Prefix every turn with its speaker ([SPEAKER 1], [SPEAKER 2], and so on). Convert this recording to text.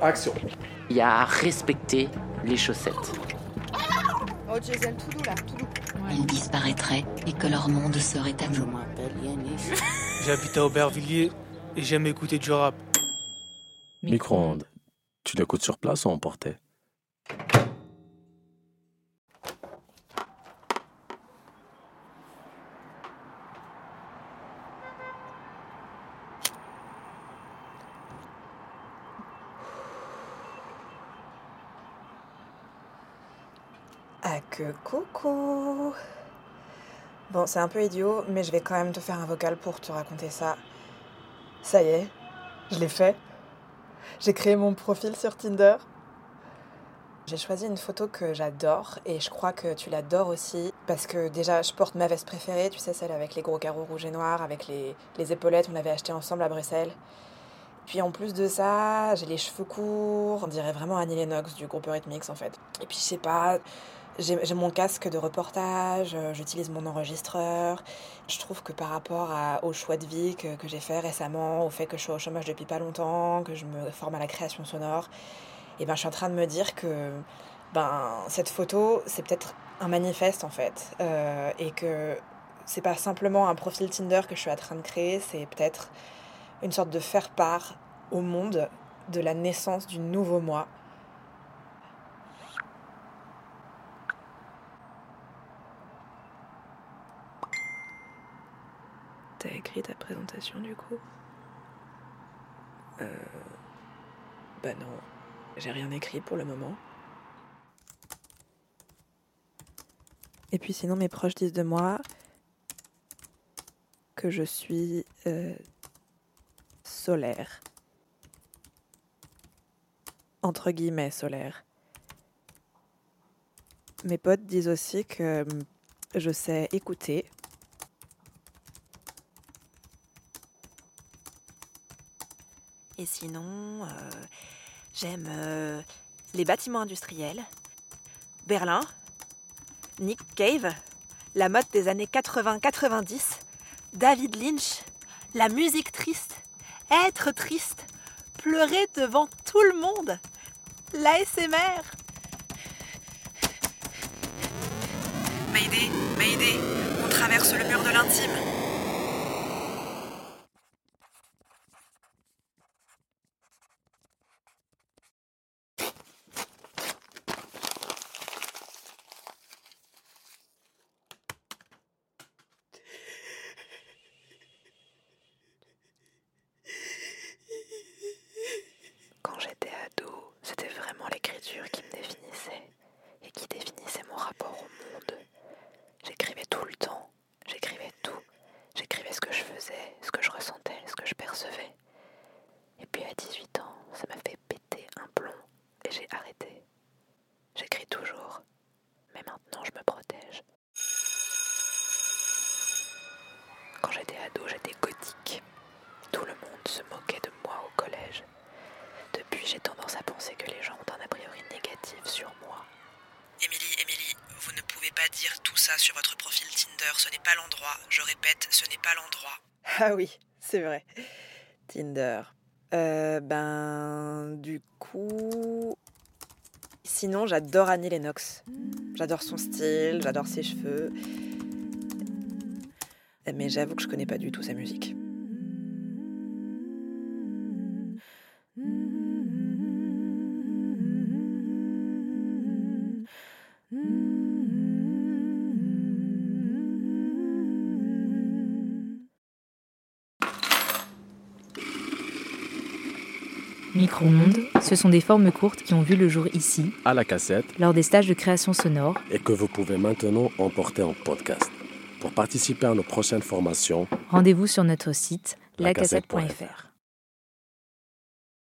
[SPEAKER 1] Action.
[SPEAKER 2] Il y a à respecter les chaussettes.
[SPEAKER 3] Oh Jason, tout doux là, tout doux.
[SPEAKER 4] Ils disparaîtraient et que leur monde serait à nous.
[SPEAKER 5] J'habite à Aubervilliers et j'aime écouter du rap.
[SPEAKER 1] Micro-ondes. Tu l'écoutes sur place ou emporté
[SPEAKER 3] que coucou Bon, c'est un peu idiot, mais je vais quand même te faire un vocal pour te raconter ça. Ça y est, je l'ai fait. J'ai créé mon profil sur Tinder. J'ai choisi une photo que j'adore et je crois que tu l'adores aussi parce que déjà je porte ma veste préférée, tu sais celle avec les gros carreaux rouges et noirs, avec les, les épaulettes, on l'avait acheté ensemble à Bruxelles. Puis en plus de ça, j'ai les cheveux courts, on dirait vraiment Annie Lennox du groupe Eurythmics en fait. Et puis je sais pas, j'ai mon casque de reportage, euh, j'utilise mon enregistreur. Je trouve que par rapport à- au choix de vie que, que j'ai fait récemment, au fait que je suis au chômage depuis pas longtemps, que je me forme à la création sonore, et ben je suis en train de me dire que ben cette photo c'est peut-être un manifeste en fait, euh, et que c'est pas simplement un profil Tinder que je suis en train de créer, c'est peut-être une sorte de faire part au monde de la naissance du nouveau moi. T'as écrit ta présentation du coup Euh. Bah non, j'ai rien écrit pour le moment. Et puis sinon, mes proches disent de moi que je suis euh, solaire. Entre guillemets, solaire. Mes potes disent aussi que hum, je sais écouter. Et sinon, euh, j'aime euh, les bâtiments industriels, Berlin, Nick Cave, la mode des années 80-90, David Lynch, la musique triste, être triste, pleurer devant tout le monde, l'ASMR. Mayday, Mayday, on traverse le mur de l'intime. Quand j'étais ado, c'était vraiment l'écriture qui me définissait et qui définissait mon rapport au monde. J'écrivais tout le temps, j'écrivais tout. J'écrivais ce que je faisais, ce que je ressentais, ce que je percevais. Et puis à 18 ans, ça m'a fait péter un plomb et j'ai arrêté. J'écris toujours, mais maintenant je me protège. Quand j'étais ado, j'étais gothique. Tout le monde se moquait de moi au collège. Depuis, j'ai tendance à penser que les gens ont un a priori négatif sur moi.
[SPEAKER 6] Émilie, Émilie, vous ne pouvez pas dire tout ça sur votre profil Tinder, ce n'est pas l'endroit. Je répète, ce n'est pas l'endroit.
[SPEAKER 3] Ah oui, c'est vrai. Tinder. Euh, ben, du coup. Sinon, j'adore Annie Lennox. J'adore son style, j'adore ses cheveux. Mais j'avoue que je connais pas du tout sa musique.
[SPEAKER 7] Micro-ondes, ce sont des formes courtes qui ont vu le jour ici,
[SPEAKER 1] À la cassette
[SPEAKER 7] lors des stages de création sonore.
[SPEAKER 1] et que vous pouvez maintenant emporter en podcast. Pour participer à nos prochaines formations,
[SPEAKER 7] Rendez-vous sur notre site lacassette.fr.